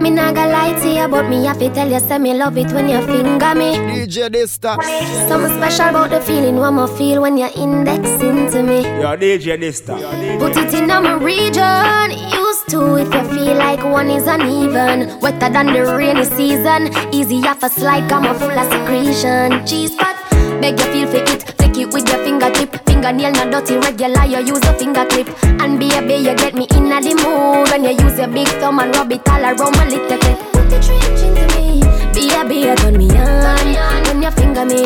Me nah gonna lie to you, but me have to tell you, say me love it when you finger me. DJ Dysta. Something special about the feeling one more feel when you're indexing to me. Yo, DJ Dysta. Put it in my region. Used to if you feel like one is uneven. Wetter than the rainy season. Easy off a slide, come on full of secretion. Cheese pot, beg you feel for it. Take it with your fingertip. Fingernail not dirty, regular. You use a finger clip. And baby, you get me in the mood when you use your big thumb and rub it all around my little bit. Put the trench into me. Baby, you turn me on when you finger me.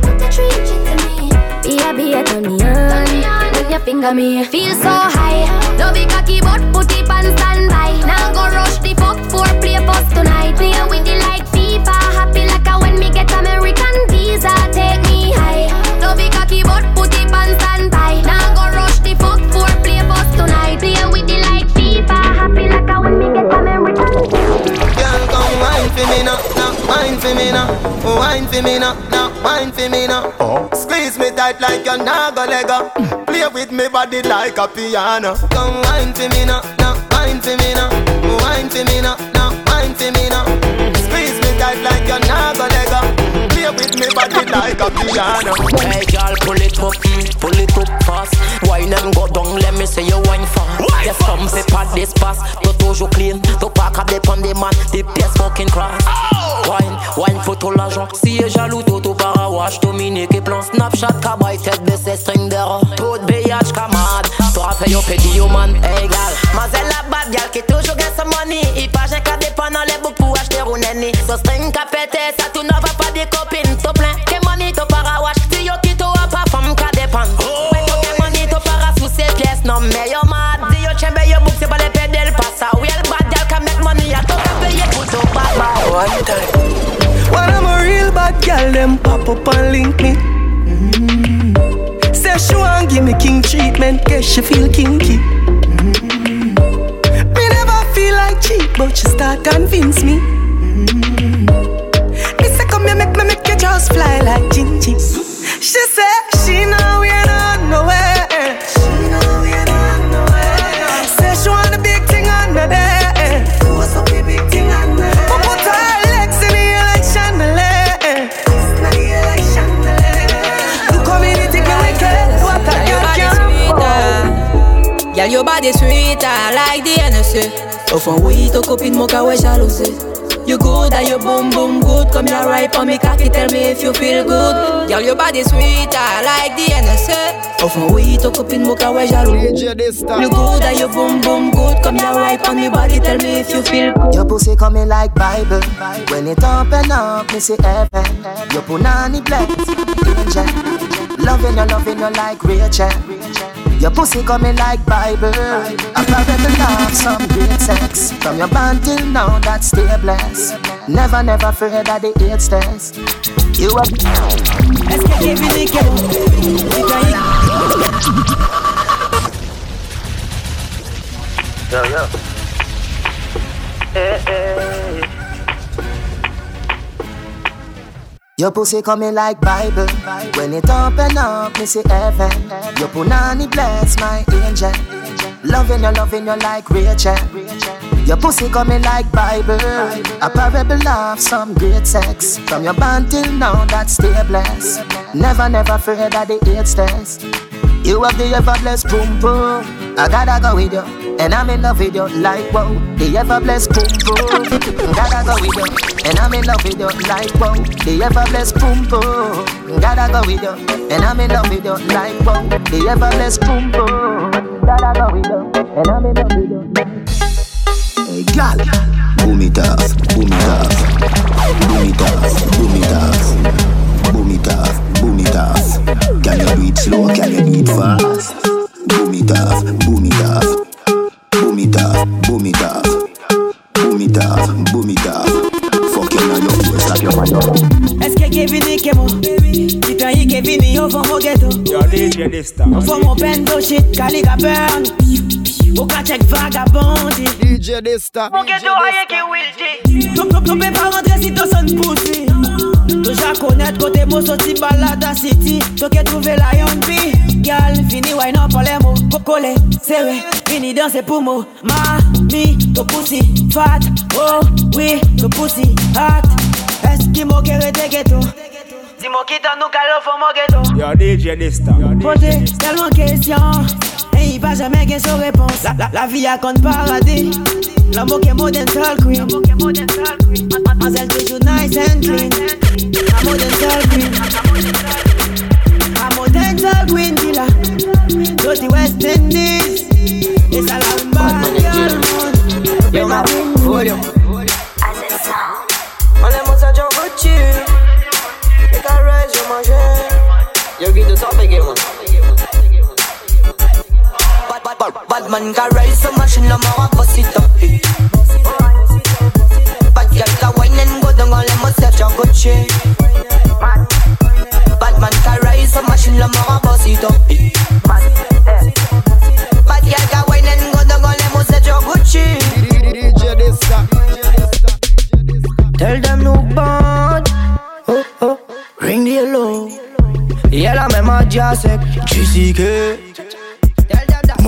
Put the trench into me. Baby, you turn me on when you finger me. Feel so high. Love it cocky, but put it on standby. Now go rush the fuck for play bus tonight. Play with the me now, oh, wine for me now, now wine for me now. Oh. Squeeze me tight like you're not Lego. Play with me body like a piano. Come wine for me now, now wine for me now, oh, wine for me now, like a piano. Hey girl, pull it up, mm, pull it up fast. Wine and go down, let me see you wine fast. Yes, some pepper this pass. Toi toujours clean, toi pas qu'à dépendre des man, des pièces fucking crass. Wine, wine pour tout l'argent. Si est jaloux, tout au parawash, Dominique et plan Snapchat, cabaye, tête baissée, string d'erreur. Tout BH, camarade. Toi, fais yo pédi yo man, hey gal. Mazel la bad gal qui toujours get some money. Il pas j'ai qu'à dépendre les boucs pour acheter un nenni. So string pété, ça tout ne va pas des copines. T'as plein, girl, them pop up and link me. Mm. Say she want give me king treatment, guess she feel kinky. Mm. Me never feel like cheap, but she start convince me. Mm. Me say come here, make me make you just fly like Gingy. She say Girl, your body sweeter like the NSA Enfin oui, ton copine mon cas ouais jalousée You good and you boom boom good Come here right on me cocky tell me if you feel good Girl, your body sweeter like the NSA Enfin oui, ton copine mon cas ouais jalousée DJ Dysta. You good and you boom boom good Come here right on me body tell me if you feel good Your pussy coming like Bible. When it open up, me see heaven. Your punani bless, angel. Loving you, loving you like Rachel. Your pussy coming like Bible. I probably love some great sex. From your band till now, that stay blessed. Never, never afraid of the AIDS test. You are. Est-ce que Kevin est Yo, yo. Eh, eh. Your pussy coming like Bible. When it open up, me see heaven. Your punani bless my angel. Loving you, loving you like Rachel. Your pussy coming like Bible. A parable of some great sex. From your band till now, that stay blessed. Never, never afraid of the AIDS test. You have the ever blessed boom boom. I gotta go with you, and I'm in love with you like wow. The ever blessed boom boom. Gotta go with you, and I'm in love with you like wow. The ever blessed boom boom. Gotta go with you, and I'm in love with you like wow. The ever blessed boom boom. Gotta go with you, and I'm in love with you. Gal. Boom it off, boom it off, boom it off, boom it off, boom it off, boom it off. Fast? Boom it off, boom it boom it boom it boom it boom it Kemo? Au au ghetto. DJ. Au shit, Caliga burn. Au cas check. DJ Dysta. Mon ghetto, rien qui will Ton ton ton pas rentrer si pussy. Déjà connaître côté mo sorti balade à city. Toi qui trouvé la young bee. Gal, fini wine up pour les mots? Collé, serré, fini danser pour moi. Ma, me, the pussy fat. Oh, oui, the pussy hot. Eskimo quiere te ghetto? Dis-moi qui t'en nous calme, faut mon ghetto. Yo DJ Desta. Posez tellement de questions. Et il va jamais gagner sans réponse. La, la, la vie a compte paradis. L'amour qui est modern soul queen. Mademoiselle toujours nice and clean. La modern soul queen. La modern soul queen killer. Dirty West Indies. Et ça la rumba. Yo, ma folio. On est mon John Gucci. Et caresse, je mangeais. Yo, get the top again, man. Bad, bad, bad, bad man can rise a machine, I'm a bust it up. Bad girl can wine and go down, all them must set your Gucci. Bad man can rise a machine, I'm a bust it up. eh. Bad girl can wine and go down, all them must set your Gucci. DJ Dysta. Tell them no bad. Oh, oh. Ring the alarm Yeah, la même à Jacek. JCK.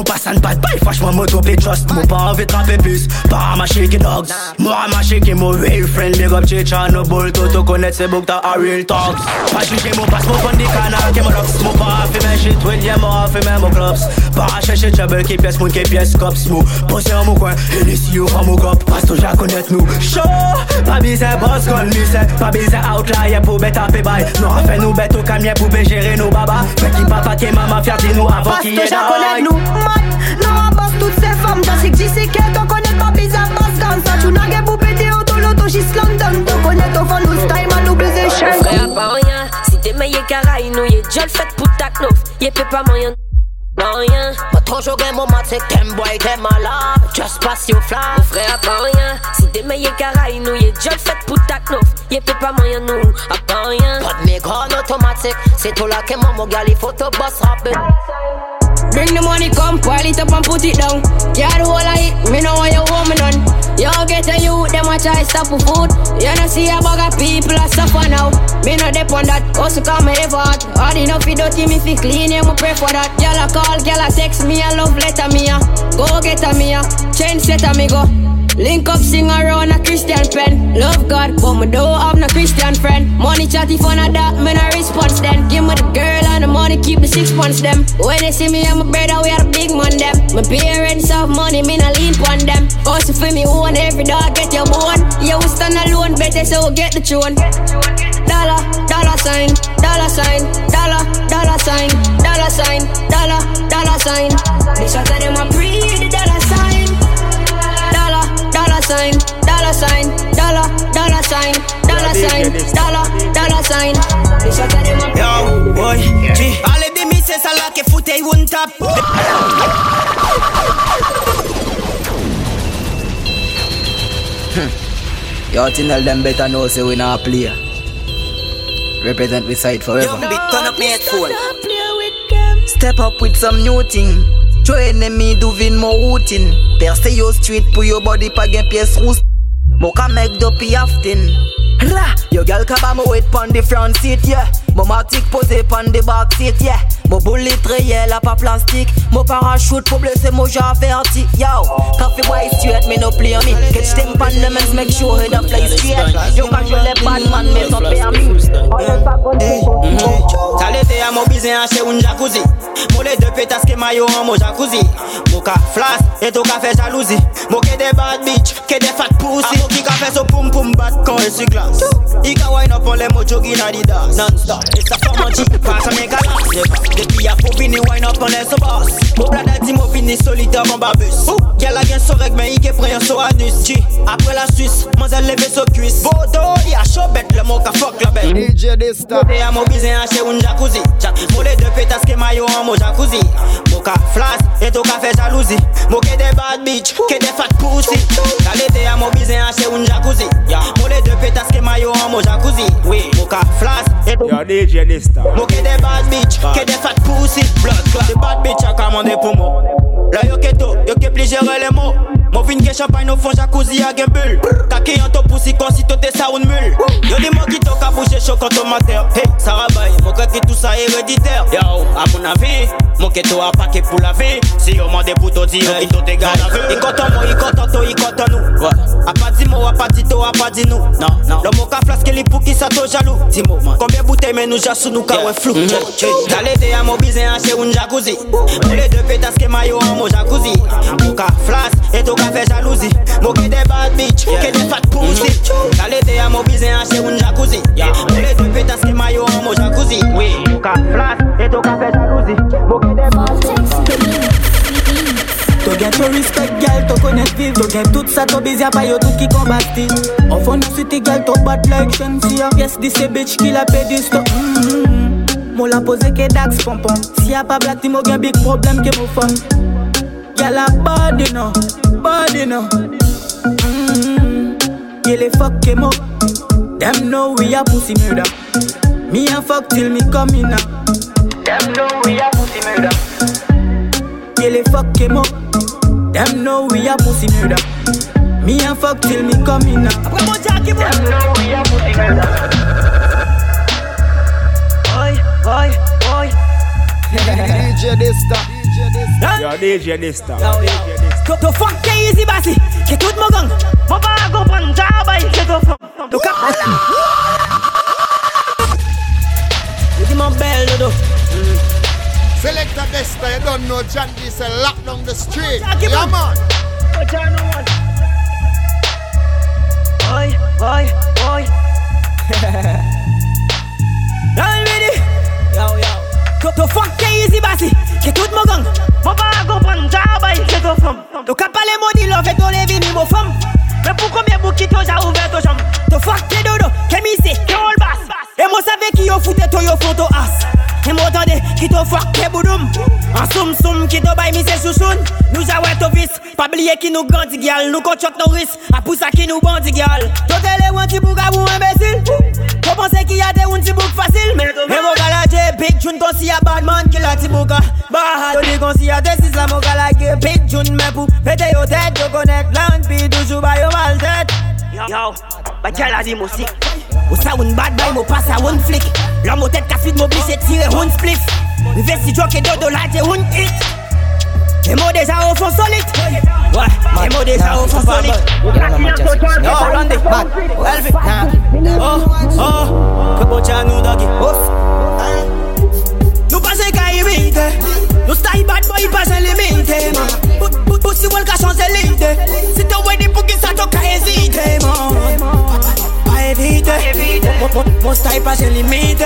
Mon passant pas de bail, franchement, moi trop trust. Moi pas envie de trapper plus. Pas ma shaky dogs. Moi ma shaky, mon real friend. Big up chicha, no bull. Toto connaître c'est book ta a real talks. Pas juger mon passe, mon fond des canards. Qui mon rocks. Mon pas fait mes shit, William, moi fait mes mon clubs. Pas chercher trouble, qui pièce, moun qui pièce, cops. Mou, posé en mon coin. Et les CEO, en mon cop. Passe tout, j'ai connaître nous. Show! Pas bizarre, boss, gun, lycée. Pas bizarre, outlier pour bête taper bail. Nous on fait nous bête au camion pour gérer nos baba. Fait qui papa, qui maman, fier de nous avant qu'il y ait d'ail. nous, man. Non, on bosse toutes ces femmes. T'as sais que j'y sais qu'elle t'en connaît pas bizarre, basse dans ça. Tu n'as qu'à pour péter auto, l'auto, j'y London. T'en connais ton fan, nous style, man, nous baiser Frère, chaîne. pas rien. Si t'es meilleur qu'Araï, nous, y'a déjà le fait pour ta knof. Y'a peut pas moyen. Pas rien. Pas trop jouer mon mat, c'est t'aimes boy, t'aimes malade. Just pass your flamme. Frère, pas rien. Si t'es meilleur qu'Araï, nous, y'a déjà le fait pour ta knof. Y'a peut pas moyen, nous. À pas rien. Pas de méga en automatique. C'est tout là que mon mon gars, Bring the money, come, pile it up and put it down. Yeah, the whole of it, me know what you me done. You get a youth, them a try stop for food. You know see a bag of people a suffer now. Me not dep on that, also come me effort. Hard enough you dirty, me fi clean, you me pray for that. Girl a call, girl a text me, a love letter me a. Go get a me a, change set a me go. Link up, sing around a Christian pen. Love God, but me don't have no Christian friend. Money chatty fun of that, me no response then. Give me the girl and the money, keep the six them. When they see me, I'm a brother, we are the big man them. My parents have money, me no lean on them. Also for me, own every dog, get your bone. You will stand alone, better so get the tune. Dollar, dollar sign, dollar sign, dollar, dollar sign, dollar sign, dollar, dollar sign. This shot of them a pre the dollar sign, dollar sign, dollar, dollar sign, dollar sign, dollar, dollar sign. This shot of them a Yo, boy, G. Alle de mi se sa la ke foute y un tap. Yo, tell them better know say we not play. Represent we side forever. Young bit turn up me headphone. Step up with some new thing. Show enemy do vin mo Perce yo street pour your body pa gen pièce rousse. Mo ka make dopey often. Ra, yo girl ka ba mo wait pon the front seat, yeah. Mo matic posé pon the back seat, yeah. Mo bullet réel a pas plastique. Mo parachute pour blesser mo j'averti, yo. Coffee boy straight, me no play me. Catch them pan them and make sure head up fly straight. Yo ka je le bad man, me so pay a me. Talete a mo bizen a che un jacuzzi Mo le deux pétasses ke mayo an mo jacuzzi Mo ka flas et to ka fe jalousie Mo ke de bad bitch, ke de fat pussy A mo ki ka fe so pum pum bat kon el si glas I ka wine up on le mo jogging adidas Non-stop, e sa forman chi Pas sa me galas Depi a fo vini wine up on le so boss Mo blada di mo vini solitaire kon babus. Gyal a gen so reg men i ke preyon so anus Chi, apre la Suisse, manzel leve so kuis Bodo, li a show bet le mo ka fuck la bet DJ Desta. Te a mo bizen a che un jacuzzi. Mo le deux pétasses ke mayo an mo jacuzzi. Mo ka flas et to ka fe jalousie. Mo ke de bad bitch, ke de fat pussy. Kale te a mo bizen a che et to Yo DJ Dysta. Mo ke de bad bitch, ke de fat pussy. Blood clot, de bad bitch a commandé pour moi. Là yo ke to, yo ke pli gérer les mots. Mo vin gen champagne au fond jacuzzi a gen bulle. Kake yon to poussi kon si to te sa un mule. Yo di mo ki to ka bouche chaud quand on mater Hey, ça rabaye, mo que tout ça héréditaire. Yo, à mon avis, mo que to a paquet pour la vie. Si yo mande pour to dire, il to te garde à vue Il content moi, il content to, il content nous. Ouais, a pas dit mo, a pas dit to, a pas dit nous. Non, non, le mo ka flasque li pour qui ça to jaloux? Dis moi, combien bouteilles mais nous jassou nous ka ouais flou T'allais te a mo bizin a chez un jacuzzi. Mo les deux pétasses que maillot en mo jacuzzi. Mo ka flasque et to ka fait jalousie. Mo que des bad bitch, que des fat pussy. T'allais te a mo bizin a chez un jacuzzi. Mo les deux pétasses que maillot en mo jacuzzi. Oui, mo ka flasque et to ka fait jalousie. Mo que des bad gen to respect, girl, to konet viv. To gen tout sa to bezya pa yo tout ki kombati. Ofon nou siti, girl, to bat like shensi Yes, this a bitch ki la pedi sto mm -hmm. Mo la pose ke dax pompon Si a pa blati mo gen big problem ke mo fon. Girl a body nou, body nou mm -hmm. Girl e fuck ke mo. Them know we a pussy murder. Me a fuck till me come in Them know we a pussy murder. Gele fuck ke mo Them know we a pussy murder. Me a fuck till me come in now Them know we a pussy murder. Oi, oi, oi DJ Dysta. Yo, DJ Dysta. To, to fuck ke easy basi Ke tout mo gang. Mo ba go pan jabay Ke to fuck. To ka you don't know John D say lock down the street. Jackie Yeah, man. Oi, oi, oi Y'all ready? Yo, yo. To, fuck ke easy basi Ke tout mo gang. Mo ba go pan jabay Ke to fam To ka pale mo di love To le vini mo fam. Mais pour combien bouki to ja ouvert to jam To fuck ke dodo Ke mi se Ke all bass. E mo save ki yo foute to yo fon to as Ki mwotande, ki to fwak ke boudoum. An soum soum, ki to bay misè chouchoun Nou jawè to vis, pabliye ki nou ganti gyal. Nou kon chok nou ris, apou sa ki nou bandi gyal. Tote le wanti pou gabou imbesil Ko pense ki yate wanti bouk fasil Men mou galaje, big joun kon si ya badman ki la ti bouka Baha, toni kon si yate si sa mou galaje Big joun men pou, pete yo tèt yo konek Lan pi doujou bay yo mal tèt Yo, ba gyal a di mousik Ou sa un bad boy mo passe a un flic La mo tête ka fit m'oblige tire un spliff. Mi vesti joke et dodo la te un hit. Et mo déjà au fond solide. Ouais, et mo déjà au fond solide. Yo, Randy, back, Elvi, Oh, oh, que bocha nou doggy Nou pa se ka imite Nou style bad boy pa se limite man. Put, put, put si wèl ka chanze lide Si te wè di pou ki sa to ka ezite man evite Mon- mon- Mon style pa se limite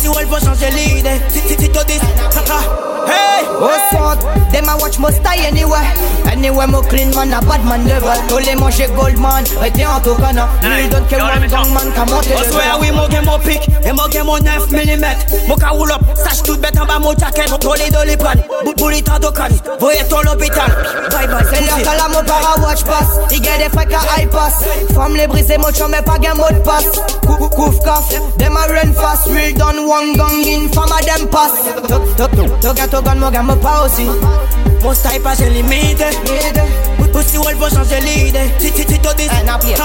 Si wèl pou chanze lide Si, si, si to dis ha, ha. Hey What's up? Them a watch must die anywhere. Anywhere mo clean man a bad man level. Tous les manger gold man. Rete en tout cana. Lui donne que one gang man ka monter On le swear oui, mo gen mo pic Et mo gen mo 9 mm Mo ka roule up Sache tout bête en bas mo jacket Pour les deux les prendre Bout pour les temps de canne Voyez ton l'hôpital Bye bye C'est l'heure pussy. que la mo para watch pass. Il get des fake a high pass. Femme les briser mo chum mais pas gain mot de passe. Cou- Couf caf. Them a run fast. Real done one gang in. Femme a them pass. Tok a tok gun mo gain mo pas aussi. Mon style pas limite Put pussy wall pour changer l'idée Si si si to here.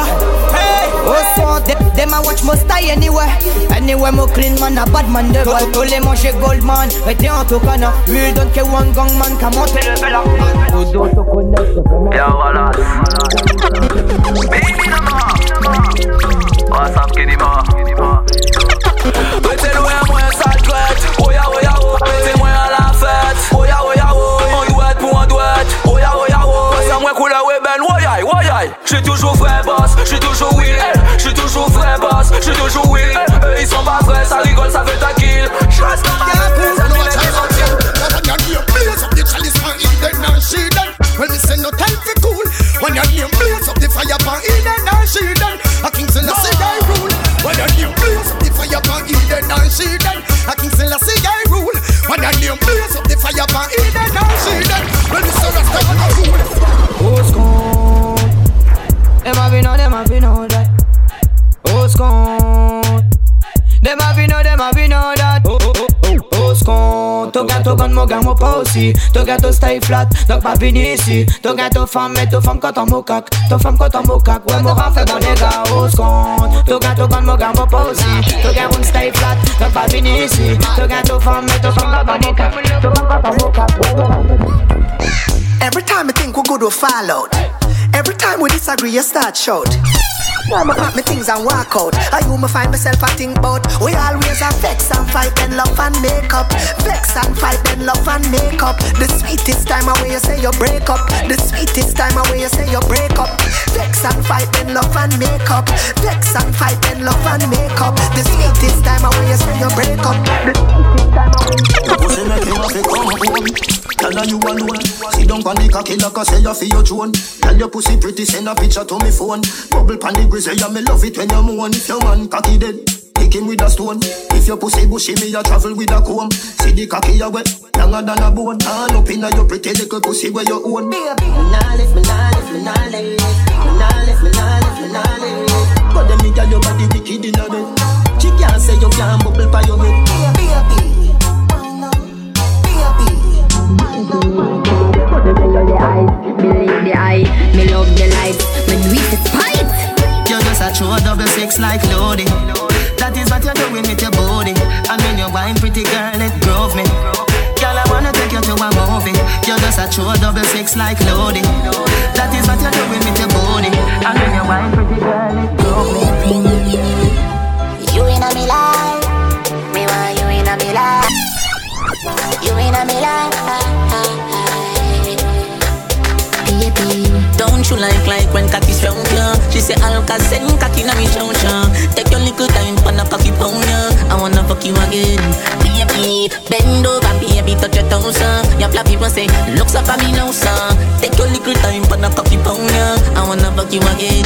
Hey What's up? Them, them a watch must die anywhere. Anywhere mo clean man a bad man devil. Tous les manger gold man. Rete en tout cana. Real done que one gang man ka monter le bel Yeah, voilà. Fire pan pas aussi. Ton ton style flat, donc pas ici. Ton ton femme, mais ton femme quand on. Ton femme quand on ouais, mon dans les gars, au compte. Ton ton gun, mon pas aussi. Ton style flat, donc pas ici. Ton ton femme, mais ton femme quand on. Ton femme quand on Every time I think we're good, we fall out. Every time we disagree, you start shout. I'ma pack me things and walk out. I you me find myself a think about. We always a vex and fight, then love and make up. Vex and fight, then love and make up. The sweetest time away you say you break up. The sweetest time away you say you break up. Vex and fight, then love and make up. Vex and fight, then love and make up. The sweetest time away you say you break up. The sweetest time away. Tell her you alone Sit down pon the cocky like I say you feel your drone Tell your pussy pretty send a picture to me phone Bubble pon the grizzly yeah me love it when you moan. If your man cocky dead Pick him with a stone. If your pussy bushy me a travel with a comb. See the cocky a wet Longer than a bone. Turn up inna your pretty little pussy where you own. Baby Me nah left, me nah left, me nah left. Me nah left, me nah left, me nah left. But them me girl your body wicked inna bed She can't say you can't bubble pa your head. Baby Believe the eyes, believe the eye. Me love the light, me do it despite. A true double six like loading. That is what you're doing with your body. And when you wine, pretty girl, it drove me. Girl, I wanna take you to a movie. You're just a true double six like loading. That is what you're Flat people say looks up at me now sir. Take your little time for a cocky pound ya. I wanna fuck you again.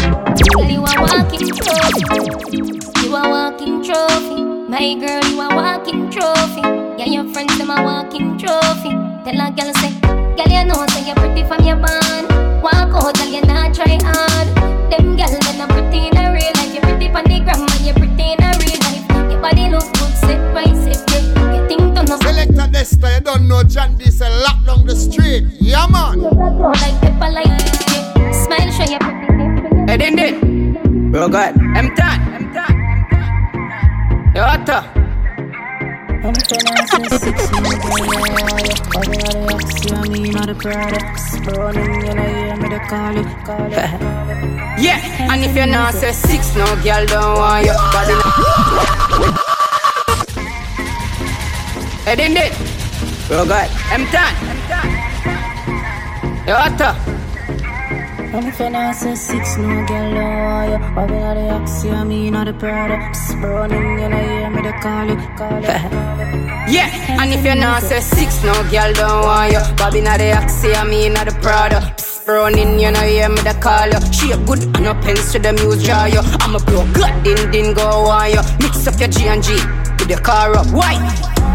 Girl, you a walking trophy. You a walking trophy. My girl, you a walking trophy. Yeah, your friends them a walking trophy. Tell a girl say, girl you know say you're pretty from your band. Walk out, girl you not try hard. Them girl they not pretty in a real life. You're pretty on the gram and you pretty in a real life. Your body look good, sit right, no Selector Dysta, you don't know John D say lock down the street. Yeah man. like pepper like. Smile, show you pretty. Hey, din din. Bro, God. I'm done. I'm done. Yo, Otto. I'm feeling six in the girl, yeah. I mean, the products. Burning, you know, hear me, they call it, call it. Yeah, and if you're not say six, no girl don't want you. Body Din. Bro, God. I'm done. I'm done. Yo, Otto. I'm feeling six, no girl don't want you. I've been at the oxy, I mean, all the products. Burning, you know, hear me, they call it, call it. Yeah, and if you're not say six, no girl don't want you. Bobby not the oxy, I mean not the. Psst, Running, you know, hear me the call you. She a good and no pens to the muse draw you. I'm a pro, good, din din go on you. Mix up your G and G with your car up. Why?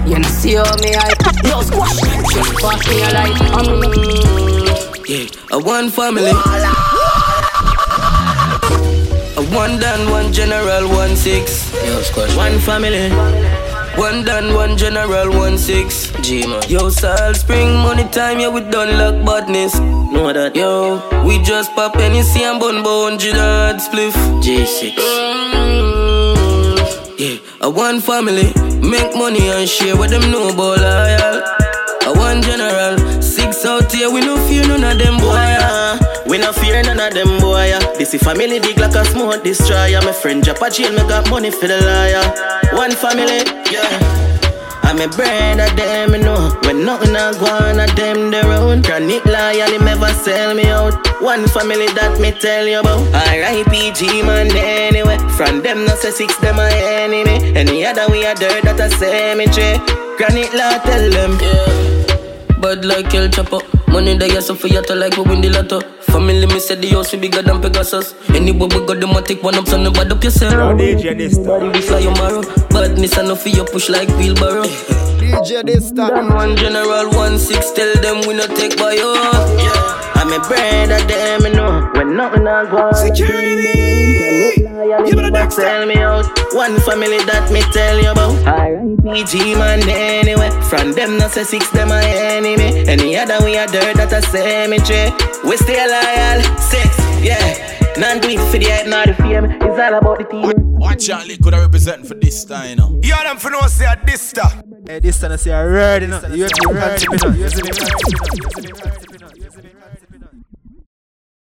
You know, see how me I yo squash. Just pass me a light. Um, Yeah, a one family. A one done, one general, one six. Yo, squash. One family. One done, one general, one six. G man. Yo, Salt Spring, money time, yeah, we done luck badness. Know that. Yo, we just pop Hennessy and bun bone, G-Dad spliff. G6. Yeah, a one family. Make money and share with them know about loyal. A one general. Six out here, we no fear none of them boy. We no fear none of them boy. uh. This is family big like a smoke destroyer. My friend drop a jail, me got money for the liar. One family, yeah. I'm a brand of them, you know. When nothing a go on, of them their own. Chronic loyal, him never sell me out. One family that me tell you about. R.I.P.G. man, anyway. From them, no say six, them a enemy. Any other we a dirt that a cemetery. Chronic law tell them. Bad like El Chapo. Money that you suffer, you to like we win the lotto. Family, me said the house we bigger than Pegasus. Anywhere we got them a take one up, so no bad up yourself. Body we fly your marrow. Badness enough for you push like wheelbarrow. DJ this Done one general, one six, tell them we no take by you. I'm a brand of them, you know. When nothing a go on. Security. and you never sell me out. One family that me tell you about. R.I.P.G. man anyway. From them not say six them a enemy. Any other we are dirt that a cemetery. We stay loyal, sex, yeah. None do it for the hype, not the fame. It's all about the team. Watch out, could I represent for this time, you know. Yeah, them for no say a this Hey, this time I say I ready, you know. You have to be ready, you know.